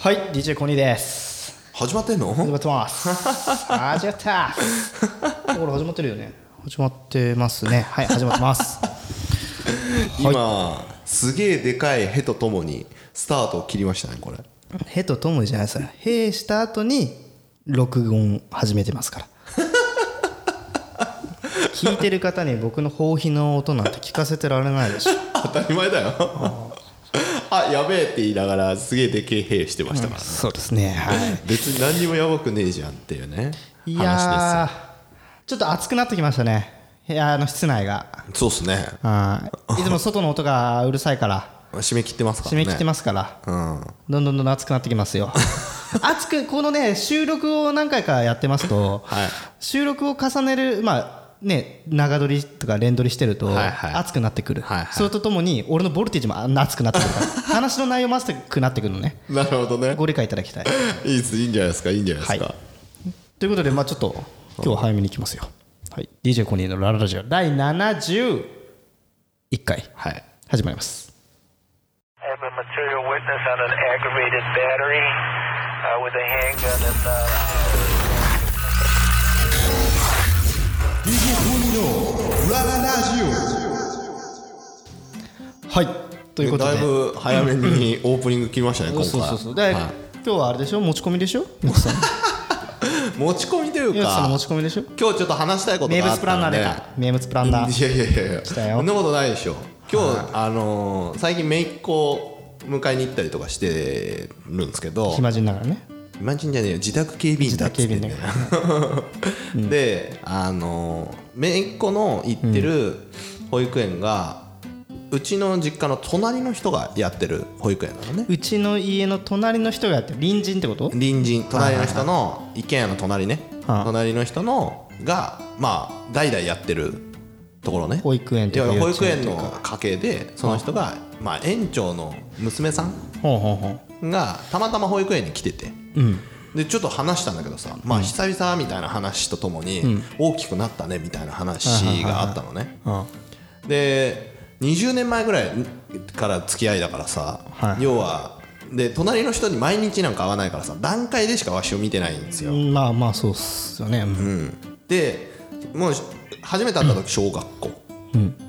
はい DJ コニーです。始まってんの？始まってます。始まった。これ始まってるよね。始まってますね。はい始まってます。今すげえでかいヘとともにスタートを切りましたねこれ。へとともにじゃないです。かへした後に録音始めてますから。聞いてる方に僕の放棄の音なんて聞かせてられないでしょ。当たり前だよあやべえって言いながらすげえでけえ兵してましたから、ね。そうですねはい。別に何にもやばくねえじゃんっていうねい話やーちょっと暑くなってきましたね部屋の室内が。そうっすね。はい。いつも外の音がうるさいから。締め切ってますからね。締め切ってますから。うん。どんどんどんどん暑くなってきますよ。暑くこのね収録を何回かやってますと、はい。収録を重ねるまあね長撮りとか連撮りしてると熱くなってくる、はいはい。それとともに俺のボルテージもあんな熱くなってくる。か ら話の内容も熱くなってくるのね。なるほどね。ご理解いただきたい。いいっすいいんじゃないですかいいんじゃないですか、はい。ということでまあちょっと今日は早めに行きますよ、はい、DJ コニーのラララジオ第71回。はい。始まります。I have a material witness on an aggravated battery uh, with a handgun and. Uh, はい。ということで。だいぶ早めにオープニング切りましたね今回そうそう。そうで、はい。今日はあれでしょ？持ち込みでしょ？持ち込みというゆきさんの持かち込みでしょ？今日ちょっと話したいこと名物があったので。プランナー出た名物プランナー。いやいやいや。いや来たよ。そんなことないでしょ。今日、あのー最近姪っ子迎えに行ったりとかしてるんですけど。暇人ながらね暇人じゃねえよ自宅警備員だっつってんだよ。自宅 であのー姪っ子の行ってる保育園が、うちの実家の隣の人がやってる保育園なのね。うちの家の隣の人がやってる隣人ってこと？隣人。隣の人の一軒家の隣ね、はい隣の人のがまあ代々やってるところね。保育園というか保育園幼稚園というの家系でその人が、まあ、園長の娘さんほうほうほう。がたまたま保育園に来てて。うんでちょっと話したんだけどさ、まあ久々みたいな話とともに、大きくなったねみたいな話があったのね、うん。で20年前ぐらいから付き合いだからさ、はい。要はで隣の人に毎日なんか会わないからさ段階でしかわしを見てないんですよ、まあまあそうっすよね。うん。でもう初めて会った時小学校、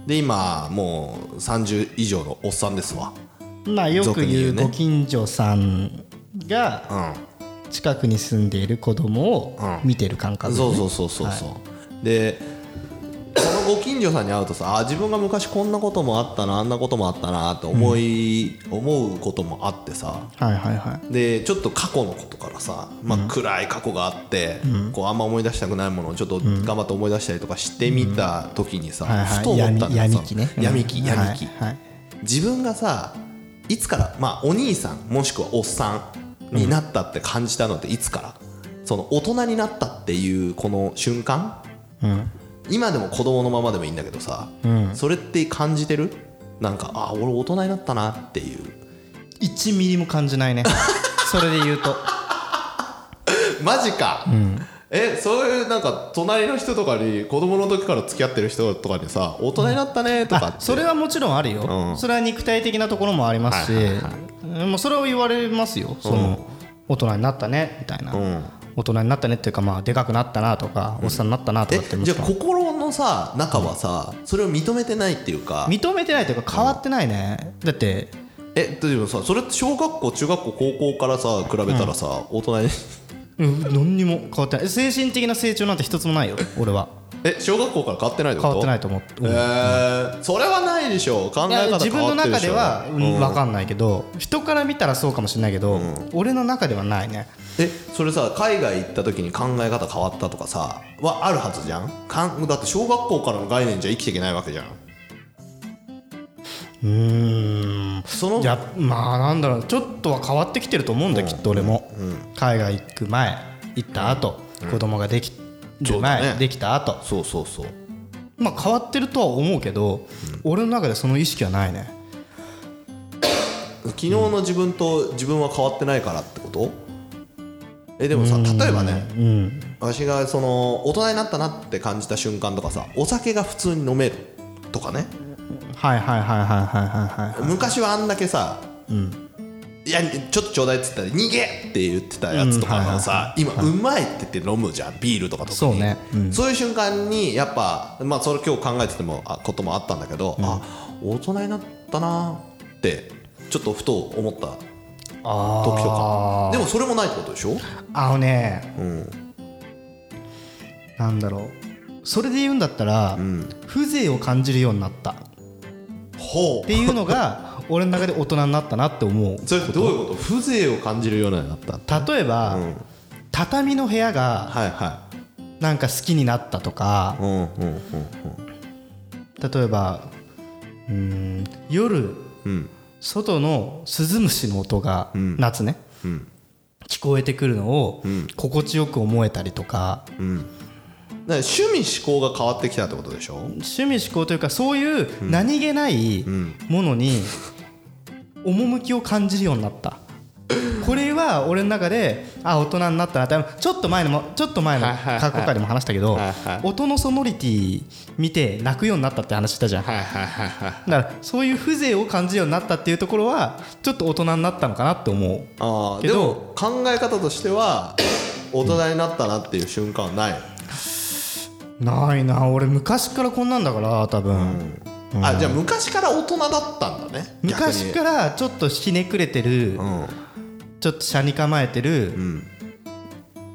で今もう30以上のおっさんですわ。まあよく言うご近所さんがう近くに住んでいる子供を見てる感覚んそうそうそうそうそう、でそのご近所さんに会うとさあ自分が昔こんなこともあったなあんなこともあったなって思い、思うこともあってさ。はいはいはい。でちょっと過去のことからさ、まあ、暗い過去があって、こうあんま思い出したくないものをちょっと頑張って思い出したりとかしてみた時にさ、はいはい。ふと思ったんだよ闇ね闇期うん。闇期、はいはい。自分がさいつからまあお兄さんもしくはおっさんになったって感じたのっていつから、その大人になったっていうこの瞬間、今でも子供のままでもいいんだけどさ、それって感じてる？なんかあ俺大人になったなっていう。1ミリも感じないね。それで言うと。マジか、えそういうなんか隣の人とかに子供の時から付き合ってる人とかにさ大人になったねとかって、あそれはもちろんあるよ、うん。それは肉体的なところもありますし、はいはいはもうそれを言われますよ。その、大人になったねみたいな、ん。大人になったねっていうかまあでかくなったなとか、おっさんになったなとえかってもじゃあ心のさ中はさ、それを認めてないっていうか認めてないというか変わってないね、だってえでもさそれって小学校中学校高校からさ比べたらさ、大人に。うん。何にも変わってない。精神的な成長なんて一つもないよ俺はえ小学校から変わってないって変わってないと思って、えー、それはないでしょ考え方変わってるでしょ自分の中では、うんうん。分かんないけど人から見たらそうかもしれないけど、俺の中ではないね。えそれさ海外行った時に考え方変わったとかさはあるはずじゃん？かんだって小学校からの概念じゃ生きていけないわけじゃん。うーん。そのいやまあなんだろう。ちょっとは変わってきてると思うんだ、きっと俺も、海外行く前行った後、子供ができね。できた後。そうそうそう。まあ変わってるとは思うけど、俺の中でその意識はないね。昨日の自分と自分は変わってないからってこと？えでもさ例えばねうん。私がその大人になったなって感じた瞬間とかさお酒が普通に飲めるとかね。はいはいはいはいはいはいはい昔はあんだけさ、いやちょっとちょうだいっつったら逃げって言ってたやつとかがさ、今うまいって言って飲むじゃんビールとか特にそうね。うん。そういう瞬間にやっぱまあそれ今日考えててもあこともあったんだけど、あ大人になったなってちょっとふと思ったあ時とか。でもそれもないってことでしょ？あのね、なんだろう。それで言うんだったら、風情を感じるようになった。っほていうのが 俺の中で大人になったなって思う。それどういうこと？風情を感じるようになった？例えば、畳の部屋がはいはなんか好きになったとか。いうんうんうん。例えばうーん夜うん。外のスズムシの音が、夏ね、聞こえてくるのを心地よく思えたりとか、だから趣味思考が変わってきたってことでしょ？趣味思考というかそういう何気ないものに 趣を感じるようになった。これは俺の中であ大人になったなってちょっと前のもちょっと前の過去回でも話したけど音のソノリティ見て泣くようになったって話したじゃん。だからそういう風情を感じるようになったっていうところはちょっと大人になったのかなって思う。ああけどでも考え方としては大人になったなっていう瞬間はない、ないな。俺昔からこんなんだから多分あじゃあ昔から大人だったんだね。昔からちょっとひねくれてるらうん。ちょっと車に構えてる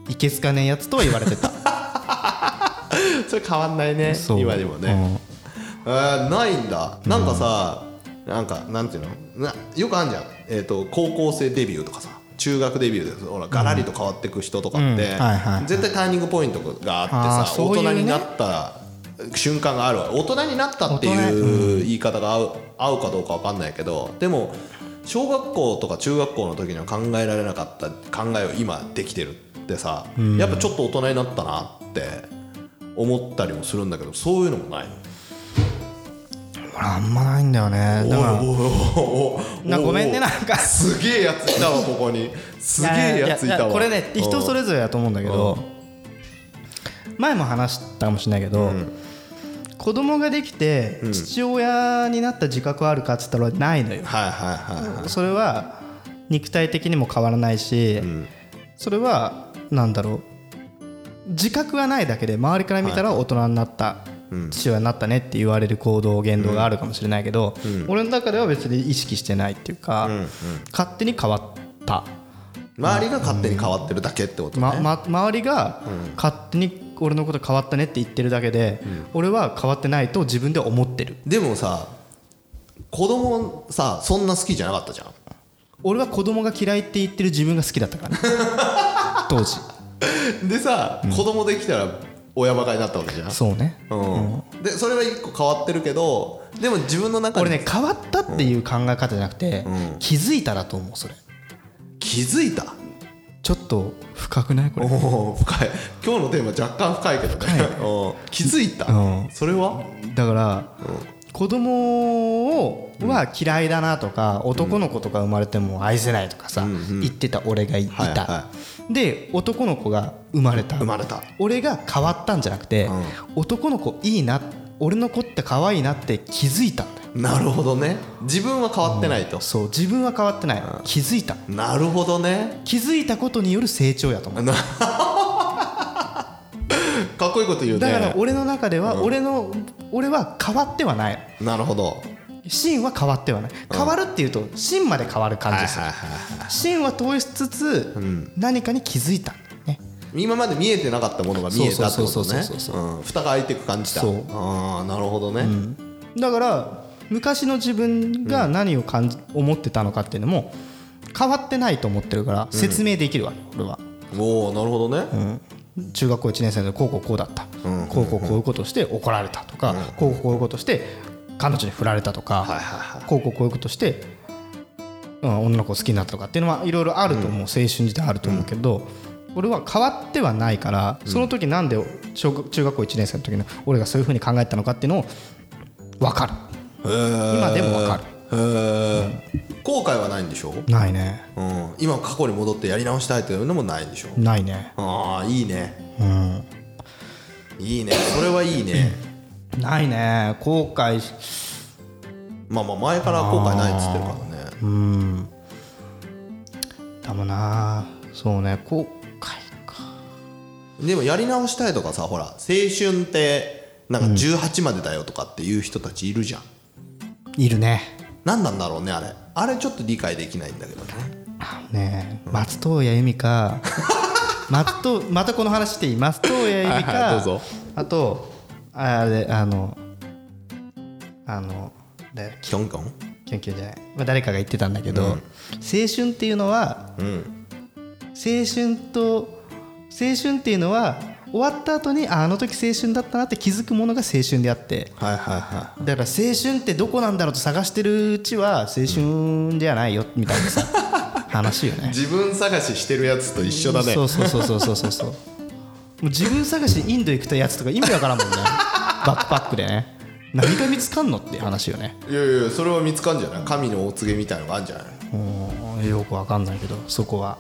いけすかねえやつとは言われてた。それ変わんないね今にもね、えーないんだ。なんかさ、なんかなんていうの？なよくあるじゃん、えー、と高校生デビューとかさ中学デビューでほらガラリと変わっていく人とかって、絶対ターニングポイントがあってさ大人になった瞬間があるわ。大人になったっていう言い方が合う合うかどうかわかんないけどでも小学校とか中学校の時には考えられなかった考えを今できてるってさ、やっぱちょっと大人になったなって思ったりもするんだけどそういうのもないの？俺あんまないんだよね。だからごめんねなんか。すげえやついたわここに。すげえやついたわ。これね人それぞれだと思うんだけど前も話したかもしれないけど子供ができて父親になった自覚はあるかっつったらないのよ。はいはいはいはい。それは肉体的にも変わらないしそれはなんだろう。自覚がないだけで周りから見たら大人になった父親になったねって言われる行動言動があるかもしれないけど俺の中では別に意識してないっていうか勝手に変わった。周りが勝手に変わってるだけってことね、まま、周りが勝手に俺のこと変わったねって言ってるだけで、俺は変わってないと自分で思ってる。でもさ子供さそんな好きじゃなかったじゃん。俺は子供が嫌いって言ってる自分が好きだったから。当時。でさ、子供できたら親バカになったわけじゃん。そうね。うん。でそれは一個変わってるけどでも自分の中に俺ね変わったっていう考え方じゃなくて、気づいただと思うそれ。気づいた？ちょっと深くない？これ。おー深い。今日のテーマ若干深いけどね、うん気づいた、うん。それは？だから、子供をは嫌いだなとか、男の子とか生まれても愛せないとかさ、言ってた俺がいた、はいはで男の子が生まれた。生まれた。俺が変わったんじゃなくて、男の子いいな俺の子って可愛いなって気づいたんだよなるほどね。自分は変わってないと、そう自分は変わってない、気づいた。なるほどね。気づいたことによる成長やと思う。かっこいいこと言うね。だから俺の中では、俺の俺は変わってはない。なるほど。芯は変わってはない。変わるっていうと芯まで変わる感じです。芯は通しつつ、何かに気づいた。今まで見えてなかったものが見えたってことね。蓋が開いていく感じだそう。ああなるほどね、だから昔の自分が何を感じ、思ってたのかっていうのも変わってないと思ってるから説明できるわけ、俺は、おおなるほどね、中学校1年生の時こうこうこうだった、こうこうこういうことして怒られたとか、こうこうこういうことして彼女に振られたとか、はいはいはい。こうこうこういうことして、うん、女の子好きになったとかっていうのはいろいろあると思う、青春時代あると思うけど、俺は変わってはないからその時なんで小学中学校1年生の時の俺がそういうふうに考えたのかっていうのを分かる今でも分かる。へえ後悔はないんでしょ、ないね。うん、今過去に戻ってやり直したいというのもないんでしょ？ないね。ああいいね。いいね。それはいいね。ないね。後悔しまあまあ前から後悔ないっつってるからね。かもなそうね後悔か。でもやり直したいとかさほら青春ってなんか18までだよとかっていう人たちいるじゃん、いるね。何なんだろうねあれ。あれちょっと理解できないんだけどね。ね松任谷由実か 松とまたこの話していい？松任谷由実はいはいかどうぞ。あとあれあのあのキョンキョン？キュンキュンじゃない、まあ、誰かが言ってたんだけど、青春っていうのはうん。青春と青春っていうのは終わった後にああの時青春だったなって気づくものが青春であって。はいはいはだから青春ってどこなんだろうと探してるうちは青春じゃないよみたいなさ 話よね。自分探ししてるやつと一緒だね。そうそうそうそうそうそう。そうもう自分探しでインド行くたやつとか意味わからんもんね。バックパックでね。何が見つかんのって話よね。いやいやそれは見つかんじゃない。神のお告げみたいのがあるんじゃない？うんよくわかんないけどそこは。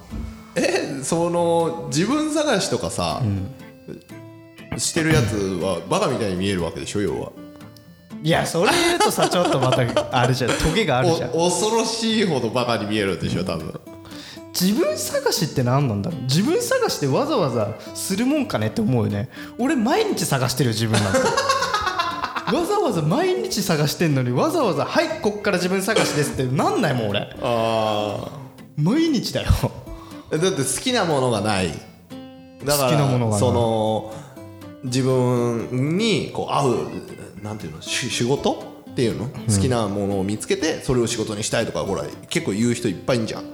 えその自分探しとかさ、してるやつはバカみたいに見えるわけでしょ要は。いやそれ言うとさちょっとまたあれじゃんトゲがあるじゃん。お恐ろしいほどバカに見えるでしょ多分。自分探しって何なんだろう。自分探しってわざわざするもんかねって思うよね。俺毎日探してるよ自分なんて。わざわざ毎日探してんのにわざわざ「はいこっから自分探しです」ってなんないもん俺。あ毎日だよ。あだって好きなものがないだからその自分にこう合うなんていうのし仕事？っていうの、好きなものを見つけてそれを仕事にしたいとかほら結構言う人いっぱいいんじゃん。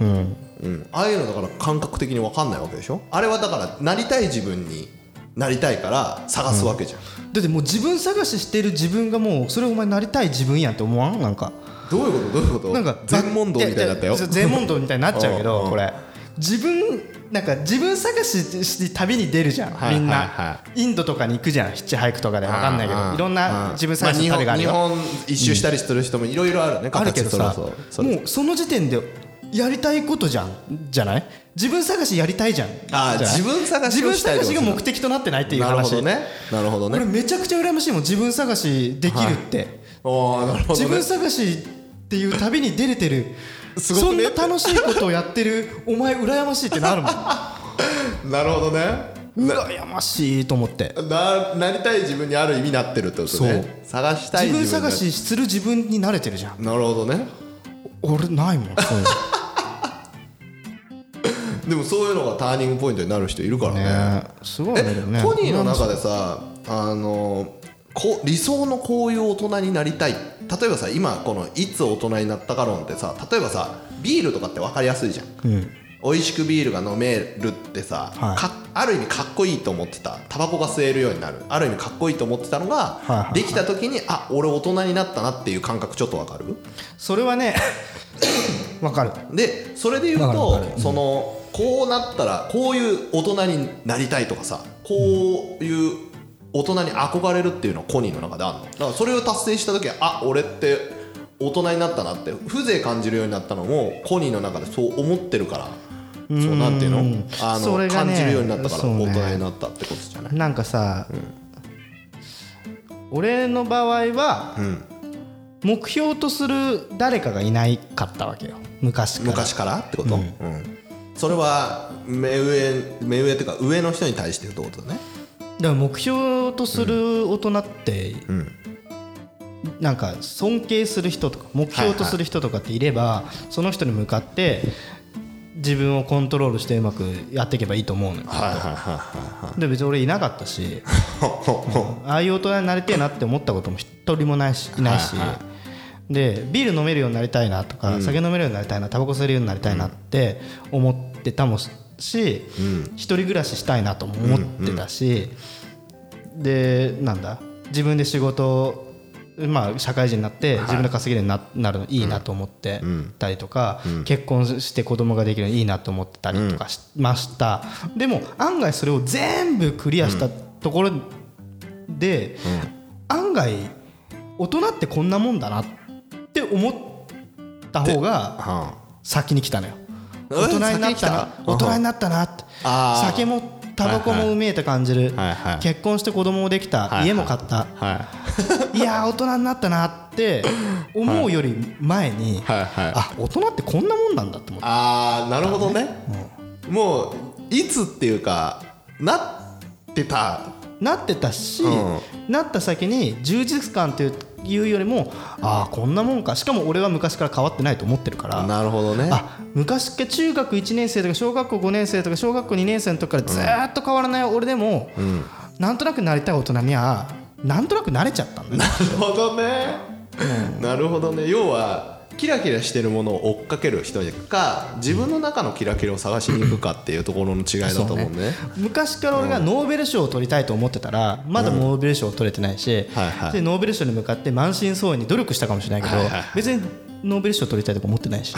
うん。うん、ああいうのだから感覚的に分かんないわけでしょ？あれはだからなりたい自分になりたいから探すわけじゃん、だってもう自分探ししてる自分がもうそれお前なりたい自分やんって思わん？なんか。どういうこと？どういうこと？なんか全問答みたいになったよ。全問答みたいになっちゃうけうん うん。どこれ。自分なんか自分探しして旅に出るじゃん、はいみんな、はいはインドとかに行くじゃんヒッチハイクとかで分かんないけうんうんどいろんな自分探しのまあ旅があるよ、日本日本一周したりする人もいろいろあるねあるけどさもうその時点でやりたいことじゃんじゃない？自分探しやりたいじゃん。あ自分探し自分探しが目的となってないっていう話。なるほどね。なるほど俺ねめちゃくちゃ羨ましいもん自分探しできるって、おーなるほどね。自分探しっていう旅に出れてるすごくね。そんな楽しいことをやってるお前羨ましいってなるもん。なるほどね。羨ましいと思って。ななりたい自分にある意味なってるってことね。探したい自分探しする自分に慣れてるじゃん。なるほどね。俺ないもんそういう でもそういうのがターニングポイントになる人いるからね。のねすごいねでもね。コニーの中でさあのこ理想のこういう大人になりたい。例えばさ今この「いつ大人になったか論」ってさ例えばさビールとかって分かりやすいじゃん、美味しくビールが飲めるってさ、はい。かある意味かっこいいと思ってた。タバコが吸えるようになる。ある意味かっこいいと思ってたのが、はいできた時にあ俺大人になったなっていう感覚ちょっと分かる？それはね わかる。でそれで言うとかるそのこうなったらこういう大人になりたいとかさこういう大人に憧れるっていうのはコニーの中であるの？だからそれを達成した時はあ俺って大人になったなって風情感じるようになったのもコニーの中でそう思ってるから。そうなんていうの？あのね感じるようになったから大人になったってことじゃない。なんかさ、俺の場合は、ん。目標とする誰かがいないかったわけよ。昔から。昔からってこと、うん。それは目上目上っていうか上の人に対してってことだねだから目標とする大人って、なんか尊敬する人とか目標とする人とかっていれば、その人に向かって自分をコントロールしてうまくやっていけばいいと思うのよ。はいはいはいはで別に俺いなかったし ああいう大人になりてえなって思ったことも一人もないしいないし、はいはでビール飲めるようになりたいなとか、酒飲めるようになりたいなタバコ吸えるようになりたいなって思ってたもし、一人暮らししたいなとも思ってたし、でなんだ自分で仕事まあ、社会人になって自分で稼げるようにななるのいいなと思ってたりとか、結婚して子供ができるのいいなと思ってたりとかしました、でも案外それを全部クリアしたところで、案外大人ってこんなもんだなって思った方がは先に来たのよ。え大人になったな。大人になったなって。酒もタバコもうめえと感じる。はいはい結婚して子供もできた。はいはい。家も買った。はいい。やー大人になったなって思うより前に、はいはい。あ大人ってこんなもんなんだって思ってああなるほどね、もういつっていうかなってた。なってたし、うなった先に充実感といういうよりもああこんなもんか。しかも俺は昔から変わってないと思ってるから。なるほどね。あ昔中学1年生とか小学校5年生とか小学校2年生の時からずーっと変わらない俺でも、なんとなくなりたい大人にはなんとなく慣れちゃったんだなるほどね、なるほどね。要はキラキラしてるものを追っかける人か自分の中のキラキラを探しに行くかっていうところの違いだと思うね。昔から俺がノーベル賞を取りたいと思ってたらまだノーベル賞を取れてないし、はいはいでノーベル賞に向かって満身創痍に努力したかもしれないけど、はいはいはい別にノーベル賞取りたいとか思ってないし、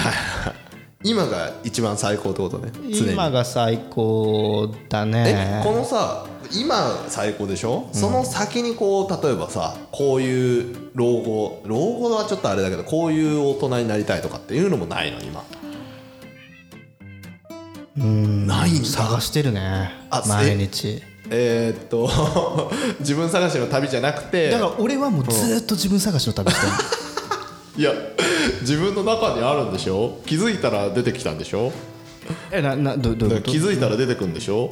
今が一番最高ってことね今が最高だえねこのさ今最高でしょ、その先にこう例えばさこういう老後老後はちょっとあれだけどこういう大人になりたいとかっていうのもないの今？うん。ない探してるね。あ毎日。えーっと 自分探しの旅じゃなくてだから俺はもうずーっと自分探しの旅してる いや自分の中にあるんでしょ？気づいたら出てきたんでしょ？えななどど気づいたら出てくるんでしょ？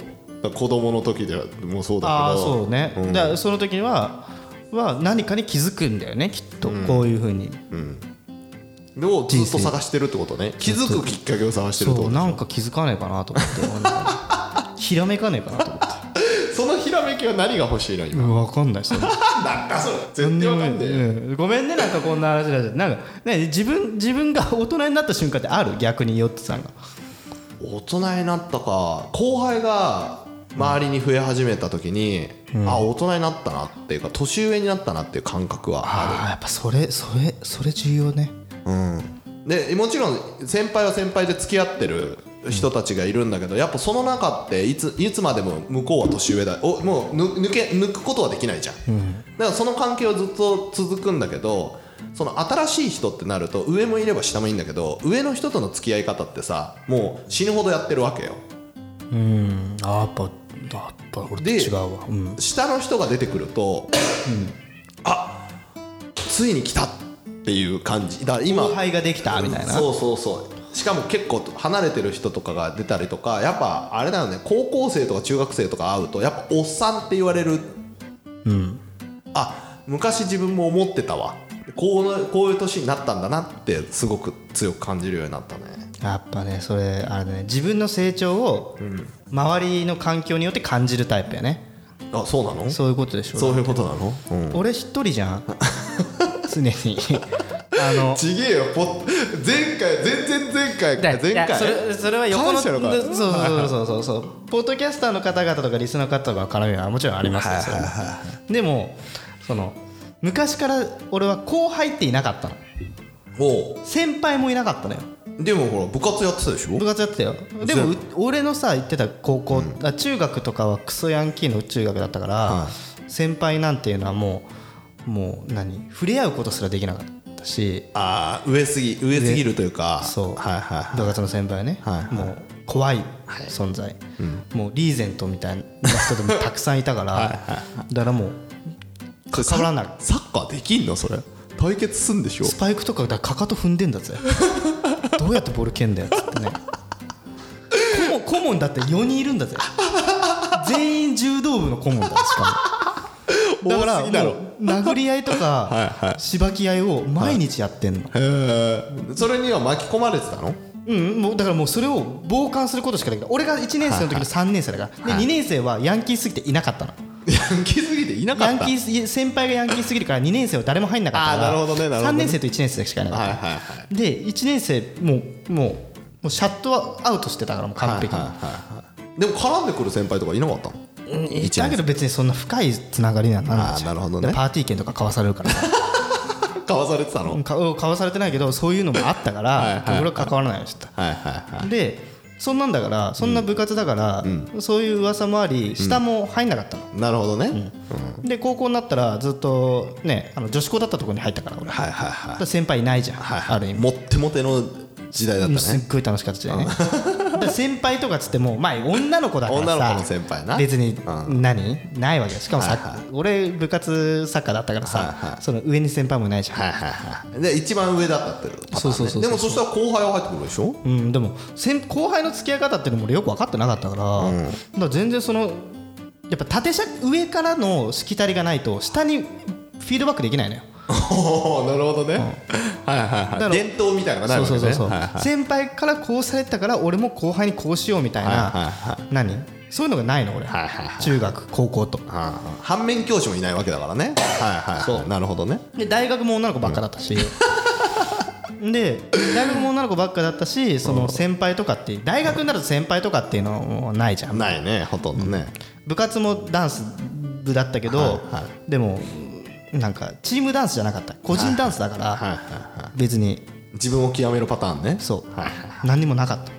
子供の時でもそうだけど。ああそうね、ん。だその時にはは何かに気づくんだよねきっと、こういうふうに、でもずっと探してるってことね。気づくきっかけを探してるってことそうなんか気づかねえかなと思って。ひらめかねえかなと思ってそのひらめきは何が欲しいの今？うん分かんないそれ。なんだそれ。全然わかんねえうん。ごめんねなんかこんな話だしなんか、ね、自分自分が 大人になった瞬間ってある？逆にヨッツさんが。大人になったか。後輩が周りに増え始めた時に、あ大人になったなっていうか年上になったなっていう感覚はある。ああやっぱそれそれそれ重要ね。でもちろん先輩は先輩で付き合ってる人たちがいるんだけどやっぱその中っていついつまでも向こうは年上だ。おもうぬ抜け抜くことはできないじゃん、だからその関係はずっと続くんだけどその新しい人ってなると上もいれば下もいいんだけど上の人との付き合い方ってさもう死ぬほどやってるわけよ。うん。あやっぱやっぱ俺とで違うわ。うん。下の人が出てくると、あついに来たっていう感じ。だ今後輩ができたみたいな。そうそうそう。しかも結構離れてる人とかが出たりとかやっぱあれだよね。高校生とか中学生とか会うとやっぱおっさんって言われる。あ昔自分も思ってたわ。こうこういう年になったんだなってすごく強く感じるようになったねやっぱねそれあれだね。自分の成長を周りの環境によって感じるタイプやね。あそうなの？そうそういうことでしょいうことなの、うん、俺一人じゃん。常に。あのちげえよ。ポ前回全然前回前回？それそれは横のそうそうそうそうそう。ポッドキャスターの方々とかリスナーの方とか絡みはもちろんありますよ。それは。でもその昔から俺は後輩っていなかったの。先輩もいなかったのよでもほら部活やってたでしょ？部活やってたよ。でもう俺のさ行ってた高校、あ中学とかはクソヤンキーの中学だったから、先輩なんていうのはもうもう何触れ合うことすらできなかったし。ああ上すぎ上すぎるというか。そう。はいはいはい。部活の先輩はね、はいはい。もう怖い存在、もうリーゼントみたいな人でもたくさんいたから はいはいだからもう関わらない。サッカーできんの？それ。対決すんでしょ？スパイクとかだからかかと踏んでんだぜ。ど うやってボール蹴んだよっつってね。顧問だって4人いるんだぜ。全員柔道部の顧問だしかも。だから殴り合いとかはいはい。しばき合いを毎日やってんの、へえそれには巻き込まれてたの？うん、もうだからもうそれを傍観することしかできない。俺が1年生の時に3年生だから、で2年生はヤンキーすぎていなかったのヤンキーすぎていなかった。ヤンキーす先輩がヤンキーすぎるから2年生は誰も入んなかったからあーなるほどねなるほどね。3年生と1年生しかいなかった、はいはいはいで1年生もうもうもうシャットアウトしてたからもう完璧に、はいはいはいでも絡んでくる先輩とかいなかったの？うんだけど別にそんな深いつながりにはならない。じゃんあーなるほどね。でパーティー券とか買わされるから。さかわされてたの？うんか買わされてないけどそういうのもあったからはいはいはい。俺は関わらないようにしてた。はいはいはい。でそんなんだからそんな部活だから、そういう噂もあり下も入んなかったの、なるほどね、で高校になったらずっとねあの女子校だったところに入ったから俺、はいはいだはから先輩いないじゃん、いはい。ある意味。もってもての時代だったね。すっごい楽しかった時代ねで先輩とかっつってもまあ女の子だからさ女の子の先輩な。別にうん。何？ないわけよ。しかもさ、俺部活サッカーだったからさ、はいはい。その上に先輩もいないじゃん、はいはいはい。で一番上だったってそうそうそうでもそしたら後輩は入ってくるでしょ？うん、でも先後輩の付き合い方っていうのも俺よく分かってなかったから,、だから全然そのやっぱ縦尺上からのしきたりがないと下にフィードバックできないのよお おなるほどね、はいはいはい。伝統みたいなのがないわけね。そうそうそうはいはい。先輩からこうされてたから俺も後輩にこうしようみたいな、はいはいは何？そういうのがないの俺、はいはいはい。中学高校と。ああ反面教師もいないわけだからね。はいはいそう。なるほどね。で大学も女の子ばっかだったし、で大学も女の子ばっかだったしその先輩とかって大学になると先輩とかっていうのもないじゃん。ないねほとんどね、部活もダンス部だったけど、はいはでもなんかチームダンスじゃなかった。個人ダンスだから、別に。自分を極めるパターンね。そう、何にもなかった、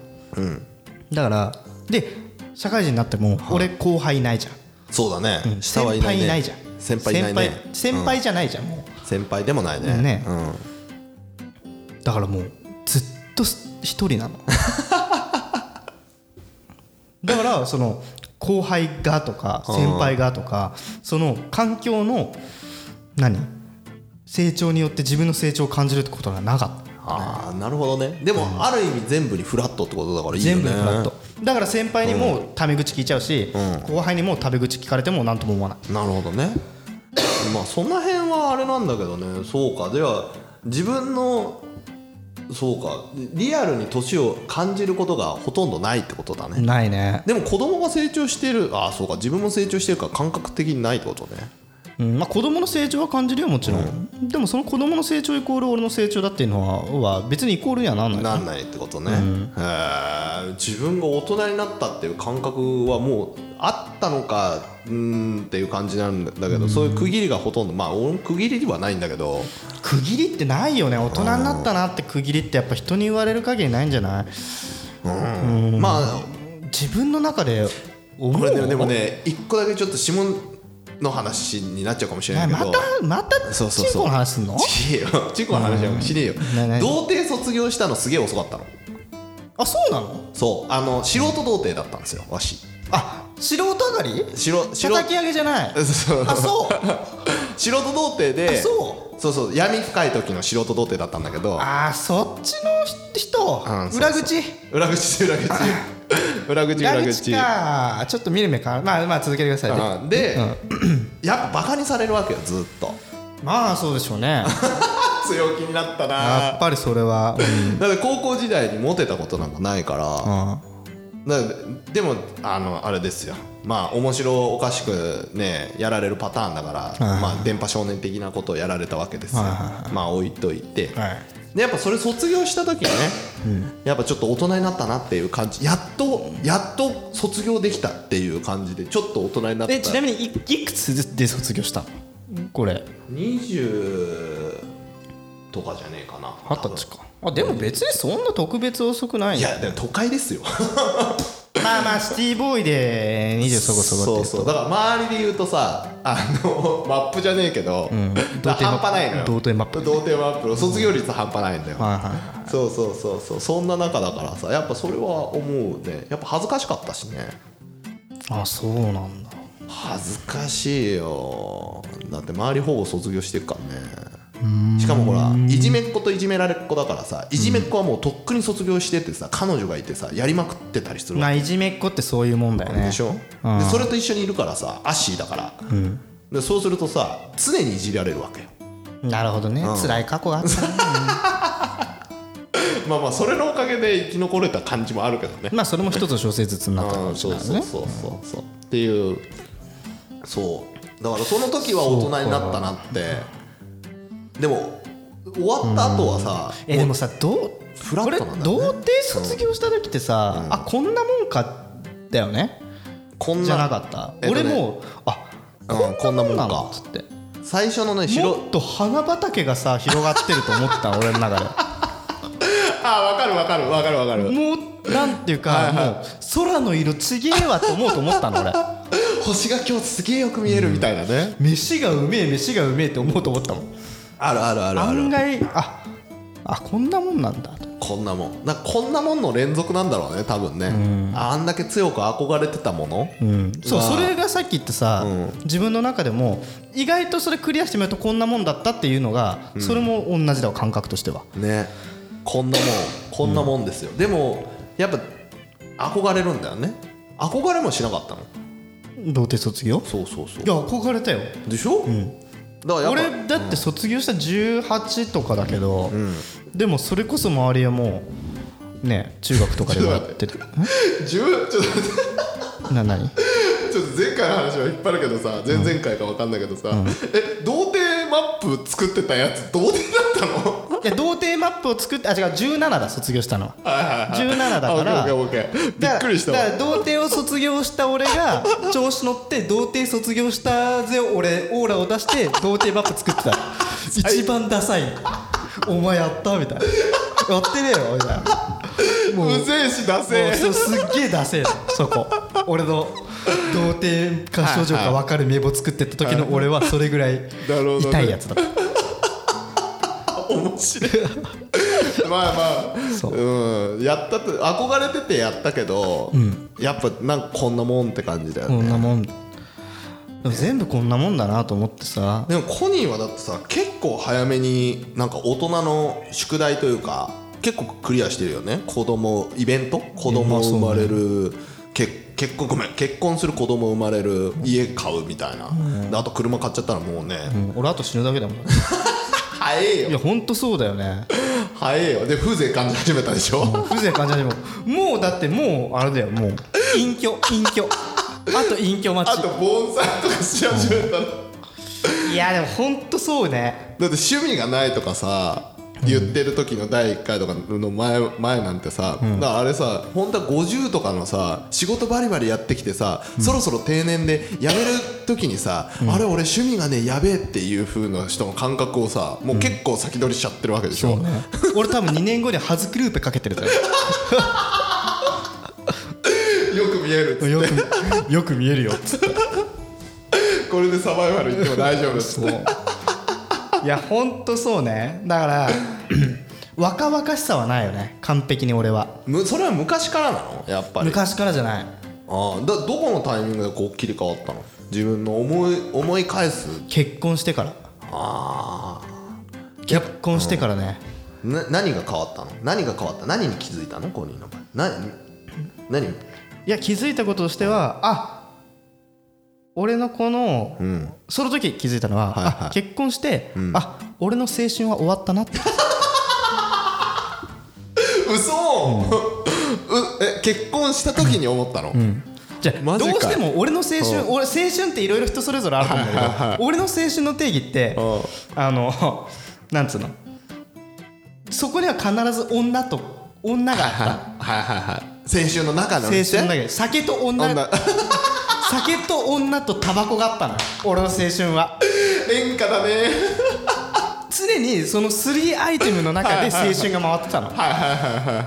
だからで社会人になっても俺後輩いないじゃん、そうだね、うん。下はいないね。先輩いないじゃん。先輩いないね。先輩先輩じゃないじゃんもう。先輩でもないね。ね。うん、だからもうずっと一人なの。だからその後輩がとか先輩がとかその環境の何？成長によって自分の成長を感じるってことがなかった。ああなるほどね。でも、ある意味全部にフラットってことだからいいよね。全部にフラット。だから先輩にもタメ口聞いちゃうし、後輩にもタメ口聞かれても何とも思わない。なるほどね。まあその辺はあれなんだけどね。そうか。では自分のそうか。リアルに年を感じることがほとんどないってことだね、ないね、でも子供が成長してるああそうか。自分も成長してるから感覚的にないってことねうんまあ、子供の成長は感じるよもちろん、でもその子供の成長イコール俺の成長だっていうのはは別にイコールにはなんない。なんないってことね、へえ自分が大人になったっていう感覚はもうあったのかんっていう感じなんだけど、そういう区切りがほとんどまあ区切りではないんだけど。区切りってないよね。大人になったなって区切りってやっぱ人に言われる限りないんじゃない？まあ自分の中ででもね一個だけちょっと指紋の話になっちゃうかもしれないけど。またまたそうそうそう。チンコの話すんの？ちげえよ。チンコの話なんかしねえよ。童貞卒業したのすげえ遅かったの。あそうなの？そう。あの素人童貞だったんですよわし。あ素人上がり？素人叩き上げじゃない。あそう。素人童貞であそう。そうそう。闇深い時の素人童貞だったんだけど。あそっちの人？裏口？裏口裏口 裏口裏裏口口かちょっと見る目かまあまあ続けてくださいね。うん。で、やっぱバカにされるわけよずっと。まあそうでしょうね。強気になったやなっぱりそれはうん。だって高校時代にモテたことなんかないから、だからでもあのあれですよ。まあ面白おかしくねやられるパターンだから、まあ電波少年的なことをやられたわけですよ、まあ置いといて、はいでやっぱそれ卒業した時にね、やっぱちょっと大人になったなっていう感じ。やっとやっと卒業できたっていう感じでちょっと大人になった。えちなみにいいくつで卒業したの？これ。20とかじゃねえかな。二十歳か。あでも別にそんな特別遅くないいやでも都会ですよ まあまあシティボーイで20そこそこってそうそう。だから周りで言うとさあのマップじゃねえけど、だから半端ないのよ。童貞マップ。童貞マップの卒業率半端ないんだよ、はいはい。そうそうそうそう。そんな中だからさやっぱそれは思うね。やっぱ恥ずかしかったしね。あそうなんだ。恥ずかしいよ。だって周りほぼ卒業してるからねしかもほらいじめっ子といじめられっ子だからさいじめっ子はもうとっくに卒業しててさ彼女がいてさやりまくってたりするまあいじめっ子ってそういうもんだよね。でしょ、うん。でそれと一緒にいるからさアッシーだから、でそうするとさ常にいじられるわけよ。なるほどね。辛い過去があった。ね まあまあそれのおかげで生き残れた感じもあるけどね。まあそれも一つの小説になったかうんもしれないね。そうそうそうそうそう。っていう。そう。だからその時は大人になったなってでも終わった後はさえでもさどうフラッこれトなんだよね童貞卒業した時ってさあこんなもんかだよね？こんなじゃなかった？えっとね俺もあうんこんなもんなっつって。最初のねも白っと花畑がさ広がってると思ってた 俺の中で。あ分かる分かる分かる分かる。もうなんていうかもう空の色ちげえわと思うと思ったの俺。星が今日すげえよく見えるみたいなね。飯がうめえ飯がうめえって思うと思ったもんあるあるあるある。案外ああこんなもんなんだ。とこんなもん。なんかこんなもんの連続なんだろうね多分ね、あんだけ強く憧れてたもの、そうが。それがさっき言ってさ、自分の中でも意外とそれクリアしてみるとこんなもんだったっていうのが、それも同じだわ感覚としては。ね。こんなもんこんなもんですよ、でもやっぱ憧れるんだよね。憧れもしなかったの。童貞卒業？そうそうそう。いや憧れたよ。でしょ、だからやっぱ俺だって卒業した18とかだけど、でもそれこそ周りはもうね中学とかでもやってる。10ちょっと待って。な何？ちょっと前回の話は引っ張るけどさ前々回か分かんないけどさ、え童貞マップ作ってたやつ童貞だったの？ップを作ってあ違う17だ卒業したの。ははいはいはい17だからびっくりしたわ。だから童貞を卒業した俺が調子乗って童貞卒業したぜ俺オーラを出して童貞マップ作ってた。一番ダサい。お前やった？みたいな。やってねえよみたいな。もううぜえし出せもうそうすっげえダセえのそこ。俺の童貞か少女か分かる名簿作ってった時の俺はそれぐらい痛いやつだった。面白いまあまあそううんやったと憧れててやったけど、やっぱなんかこんなもんって感じだよね。こんなもん全部こんなもんだなと思ってさ。でもコニーはだってさ結構早めになんか大人の宿題というか結構クリアしてるよね。子供イベント？子供生まれる、結結婚ごめん結婚する子供生まれる家買うみたいな、であと車買っちゃったらもうね、うん。俺あと死ぬだけだもん。早えよ。いやほんとそうだよね早えよ。で風情感じ始めたでしょ？風情感じないもんもうだってもうあれだよ。もう隠居。隠居。あと隠居待ち。あと盆栽とかし始めたらいやでもほんとそうね。だって趣味がないとかさ言ってる時の第1回とかの前前なんてさ、だからあれさ本当は50とかのさ仕事バリバリやってきてさ、そろそろ定年で辞める時にさ、あれ俺趣味がねやべえっていう風な人の感覚をさもう結構先取りしちゃってるわけでしょ、俺多分2年後にハズクルーペかけてるから よく見えるっつって。よくよく見えるよっつって。これでサバイバル行っても大丈夫っつっていやほんとそうね。だから 若々しさはないよね。完璧に俺は。むそれは昔からなの？やっぱり。昔からじゃない。ああだどこのタイミングでこう切り替わったの？自分の思い思い返す？結婚してから。あ結婚してからね。あな何が変わったの？何が変わった？何に気づいたの？コニーの。場合な何？いや気づいたこととしてはあ俺のこの、その時気づいたのは、はいはい。あ結婚して、あ俺の青春は終わったなって。嘘、う え結婚した時に思ったの、じゃあマジか。どうしても俺の青春俺青春っていろいろ人それぞれあると思うんだけど俺の青春の定義ってうん。あのなんつうの？そこには必ず女と女があった。はいはいはい青春の中の青春だけど酒と女。女酒と女とタバコがあったの。俺の青春は。演歌だね。常にその3アイテムの中で青春が回ってたの。はいはい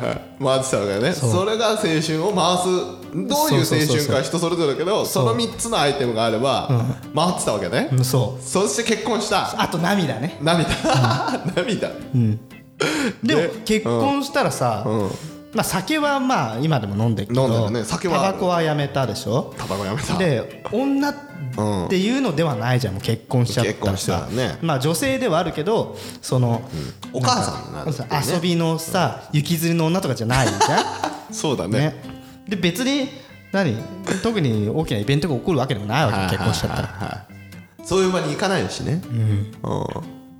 はい回ってたわけだね。それが青春を回す。どういう青そうそうそうそう春か人それぞれだけどその3つのアイテムがあれば回ってたわけね、うんそう。そして結婚した。あと涙ね。涙。涙。でもで結婚したらさ、まあ、酒はまあ今でも飲んでるけど飲んでるね。酒はタバコはやめたでしょ？タバコやめた。で女っていうのではないじゃんもう結婚しちゃったさ。らね。まあ女性ではあるけどその、お母さんなんださ遊びのさ雪吊りの女とかじゃないじゃ そうだね。んね。で別に何？特に大きなイベントが起こるわけでもないわけ結婚しちゃったら。そういう場に行かないしね。うん。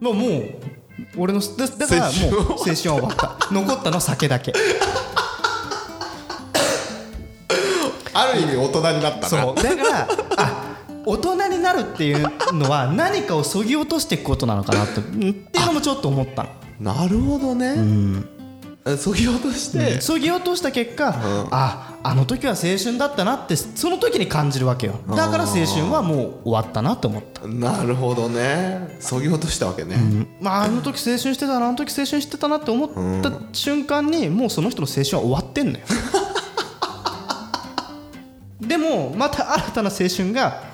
もうもう俺のだだからもう青春は終わった。残ったのは酒だけ。ある意味大人になったな。そう。だからあ大人になるっていうのは何かをそぎ落としていくことなのかなってうんっていうのもちょっと思ったの。なるほどね。えそぎ落として。そぎ落とした結果、ああの時は青春だったなってその時に感じるわけよ。だから青春はもう終わったなと思った、なるほどね。そぎ落としたわけね。まああの時青春してたなあの時青春してたなって思った瞬間にもうその人の青春は終わってんのよ。でもまた新たな青春が来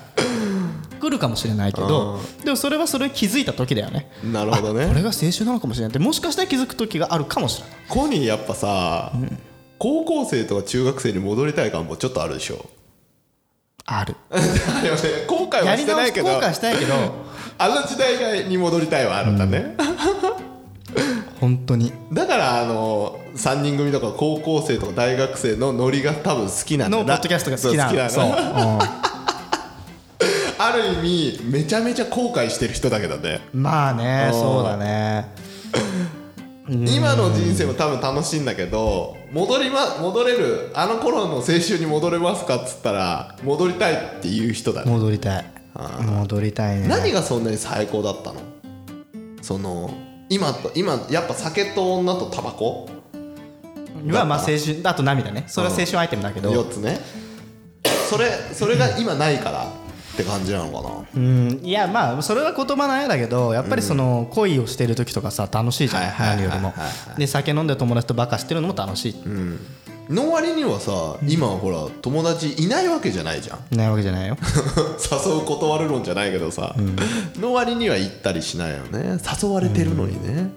るかもしれないけどでもそれはそれ気づいた時だよね。なるほどこれねが青春なのかもしれないってもしかしたら気づく時があるかもしれない。コニーやっぱさ、高校生とか中学生に戻りたい感もちょっとあるでしょ。ある。後悔はしてないけど悔したいけど あの時代に戻りたいはあるんだね、本当に。だからあの3人組とか高校生とか大学生のノリが多分好きなんだのポッドキャストが好きな好きなのある意味めちゃめちゃ後悔してる人だけどね。うんまあねうん。そうだね。今の人生も多分楽しいんだけど戻りま戻れるあの頃の青春に戻れますかっつったら戻りたいっていう人だね。戻りたい。戻りたいね。何がそんなに最高だったの？その今と今やっぱ酒と女とタバコ？はまあ青春あと涙ね。それは青春アイテムだけど。4つね。それそれが今ないからって感じなのかな。うん。いやまあそれは言葉のあれだけどやっぱりその恋をしてる時とかさ楽しいじゃんはいはいはい何よりも。はいで酒飲んで友達とバカしてるのも楽しい。の割にはさ今ほら友達いないわけじゃないじゃん。ないわけじゃないよ。誘う断る論じゃないけどさ、の割には行ったりしないよね。誘われてるのにね、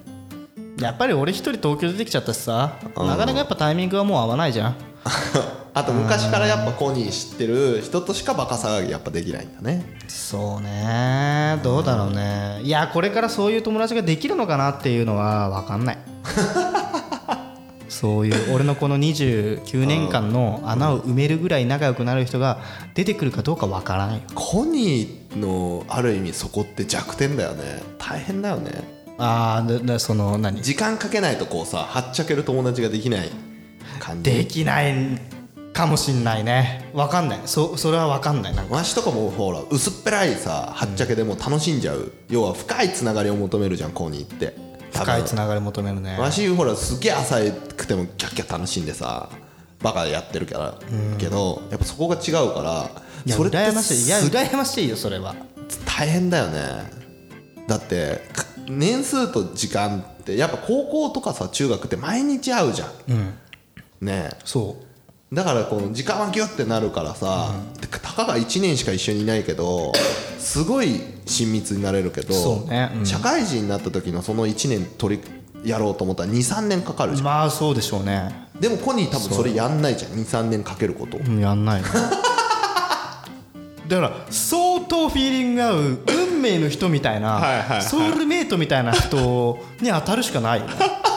やっぱり俺一人東京出てきちゃったしさなかなかやっぱタイミングはもう合わないじゃん あと昔からやっぱコニー知ってる人としかバカ騒ぎやっぱできないんだね。そうね。どうだろうね。いやこれからそういう友達ができるのかなっていうのは分かんない。そういう俺のこの29年間の穴を埋めるぐらい仲良くなる人が出てくるかどうか分からないよ。コニーのある意味そこって弱点だよね。大変だよね。ああその何？時間かけないとこうさはっちゃける友達ができない感じ。できないかもしんないね。分かんない。そそれは分かんないな。んかわしとかもほら薄っぺらいさはっちゃけでも楽しんじゃう、要は深いつながりを求めるじゃんコニーって。深いつながり求めるね。わしほらすげえ浅くてもキャッキャ楽しんでさバカやってるから、けどやっぱそこが違うからいやそれって羨ましい。いやす羨ましいよそれは。大変だよね。だってか年数と時間ってやっぱ高校とかさ中学って毎日会うじゃん、ねえ。そうだからこの時間はギュッてなるからさ、たかが1年しか一緒にいないけどすごい親密になれるけど、ね。うん。社会人になった時のその1年取りやろうと思ったら23年かかるじゃん、まあそうでしょうね。でもコニー多分それやんないじゃん。23年かけること、うんやんない。よ だから相当フィーリングが合う運命の人みたいはいはい。ソウルメイトみたいな人に当たるしかないよね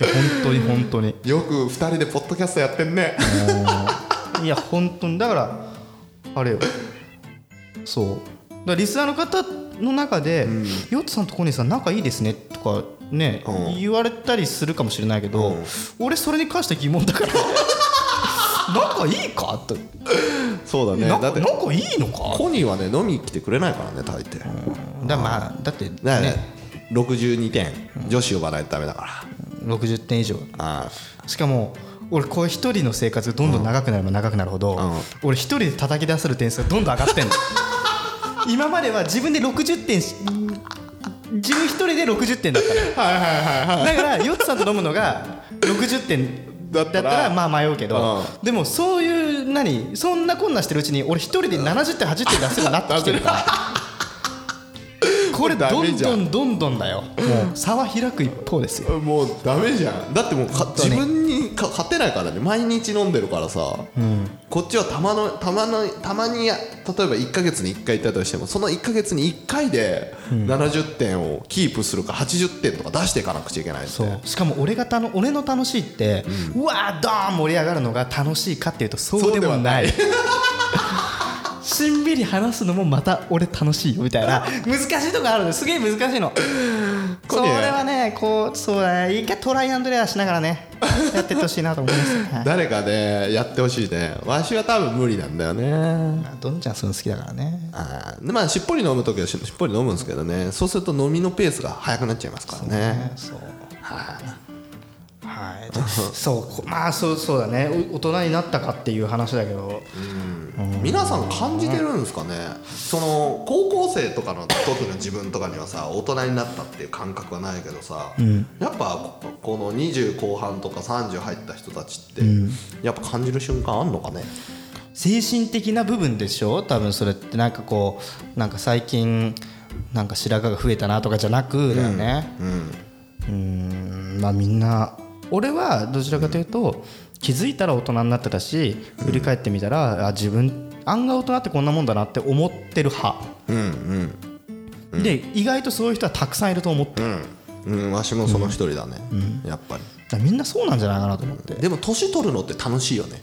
本当に本当に。よく2人でポッドキャストやってんね。いや本当に。だからあれよ。そう。だリスナーの方の中で、ヨッツさんとコニーさん仲いいですね。とかね、うん。言われたりするかもしれないけど、うん。俺それに関して疑問だから。仲いいか？って、そうだね。だって仲仲いいのか？コニーはね飲みに来てくれないからね大抵。だまあだってねね。62点女子呼ばないとダメだから60点以上。あしかも俺こう一人の生活がどんどん長くなれば長くなるほど、ん。俺一人で叩き出せる点数がどんどん上がってんの。今までは自分で60点し自分一人で60点だったの。はいはいはいはい。だからヨッツさんと飲むのが60点だったら。まあ迷うけど、でもそういう何そんなこんなしてるうちに俺一人で70点80点出せるようになってきてるから これどんどんどんどんだよ。もう差は開く一方ですよ。もうダメじゃん。だってもう自分にか勝てないからね。毎日飲んでるからさ、こっちはたまのたまのたまにや例えば1か月に1回行ったとしてもその1か月に1回で70点をキープするか80点とか出していかなくちゃいけないってそう。しかも俺がたの俺の楽しいって、うわードーン盛り上がるのが楽しいかっていうとそうでもないしんびり話すのもまた俺楽しいよみたいな。難しいとこあるのすげえ難しいの。それはねこうそうだね。一回トライアンドエラーしながらね やってほしいなと思います、はい。誰かねやってほしいね。わしは多分無理なんだよね。まあどんちゃんそういうの好きだからね。あーでまあしっぽり飲む時はししっぽり飲むんですけどね。そうすると飲みのペースが速くなっちゃいますからね。そうはい。はい。そうこまあそうそうだね。お大人になったかっていう話だけど皆さん感じてるんですかね？その高校生とかの時の自分とかにはさ大人になったっていう感覚はないけどさ、やっぱここの20後半とか30入った人たちって、やっぱ感じる瞬間あんのかね？精神的な部分でしょ？多分それってなんかこうなんか最近なんか白髪が増えたなとかじゃなくだよね。うん。まあみんな俺はどちらかというと気づいたら大人になってたし振り返ってみたらあ自分案外大人ってこんなもんだなって思ってる派。で意外とそういう人はたくさんいると思ってる。うん。わしもその一人だね、やっぱり。みんなそうなんじゃないかなと思って。でも年取るのって楽しいよね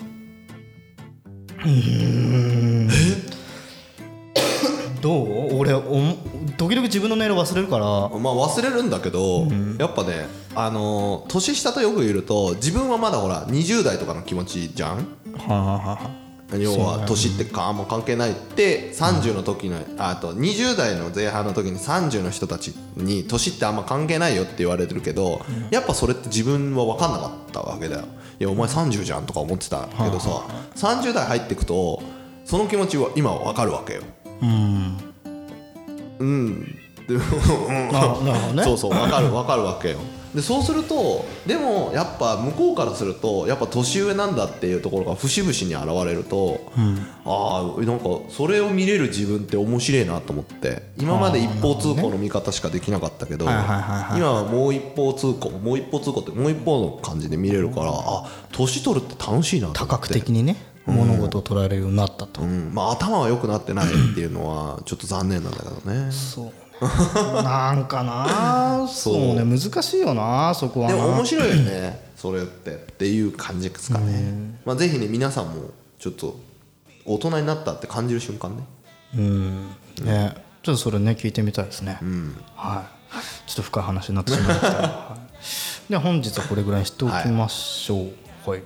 どう？俺おも時々自分のメール忘れるから。まあ忘れるんだけど、やっぱねあのー年下とよくいると自分はまだほら20代とかの気持ちじゃん？はあはあはあ。要は年ってかあんま関係ないって30の時のああと20代の前半の時に30の人たちに年ってあんま関係ないよって言われてるけどやっぱそれって自分は分かんなかったわけだよ。いやお前30じゃんとか思ってたけどさ30代入ってくとその気持ちは今は分かるわけようん。でもうん。なるほどね。そうそう分かる分かるわけよ。でそうするとでもやっぱ向こうからするとやっぱ年上なんだっていうところが節々に現れると、ああなんかそれを見れる自分って面白いなと思って。今まで一方通行の見方しかできなかったけど今はもう一方通行もう一方通行ってもう一方の感じで見れるからあ年取るって楽しいなと思って。多角的にね物事を捉えるようになったと、うん。まあ頭は良くなってないっていうのはちょっと残念なんだけどね。そうなんかな。そう。ね。難しいよなそこはな。でも面白いよねそれって。っていう感じですかね。まあぜひね皆さんもちょっと大人になったって感じる瞬間ね。うん。ね。ちょっとそれね聞いてみたいですね、はい。ちょっと深い話になってしまいましたが、はい、では本日はこれぐらいにしておきましょう。はい、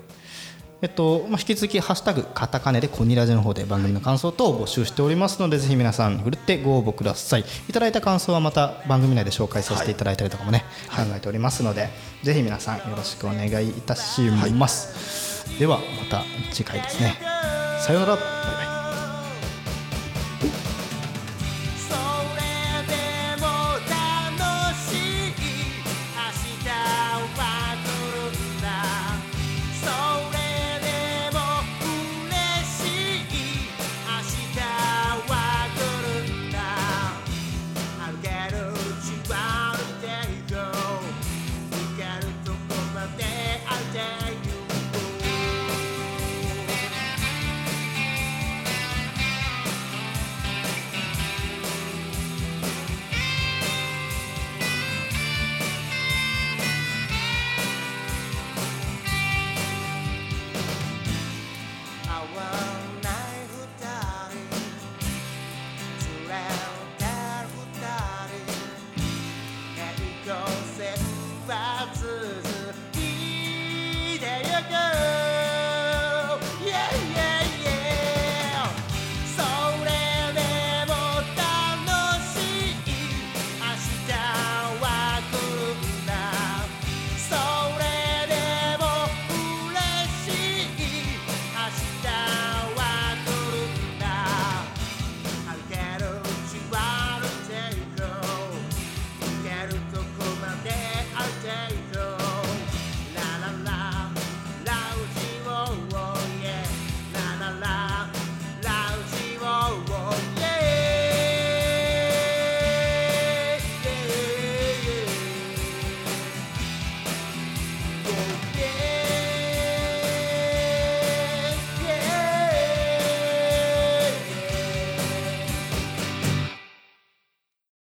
えっとまあ、引き続き「ハッシュタグカタカネ」でコニラジの方で番組の感想等を募集しておりますのでぜひ皆さんふるってご応募ください。いただいた感想はまた番組内で紹介させていただいたりとかもね、考えておりますのでぜひ皆さんよろしくお願いいたします、ではまた次回ですね。さようなら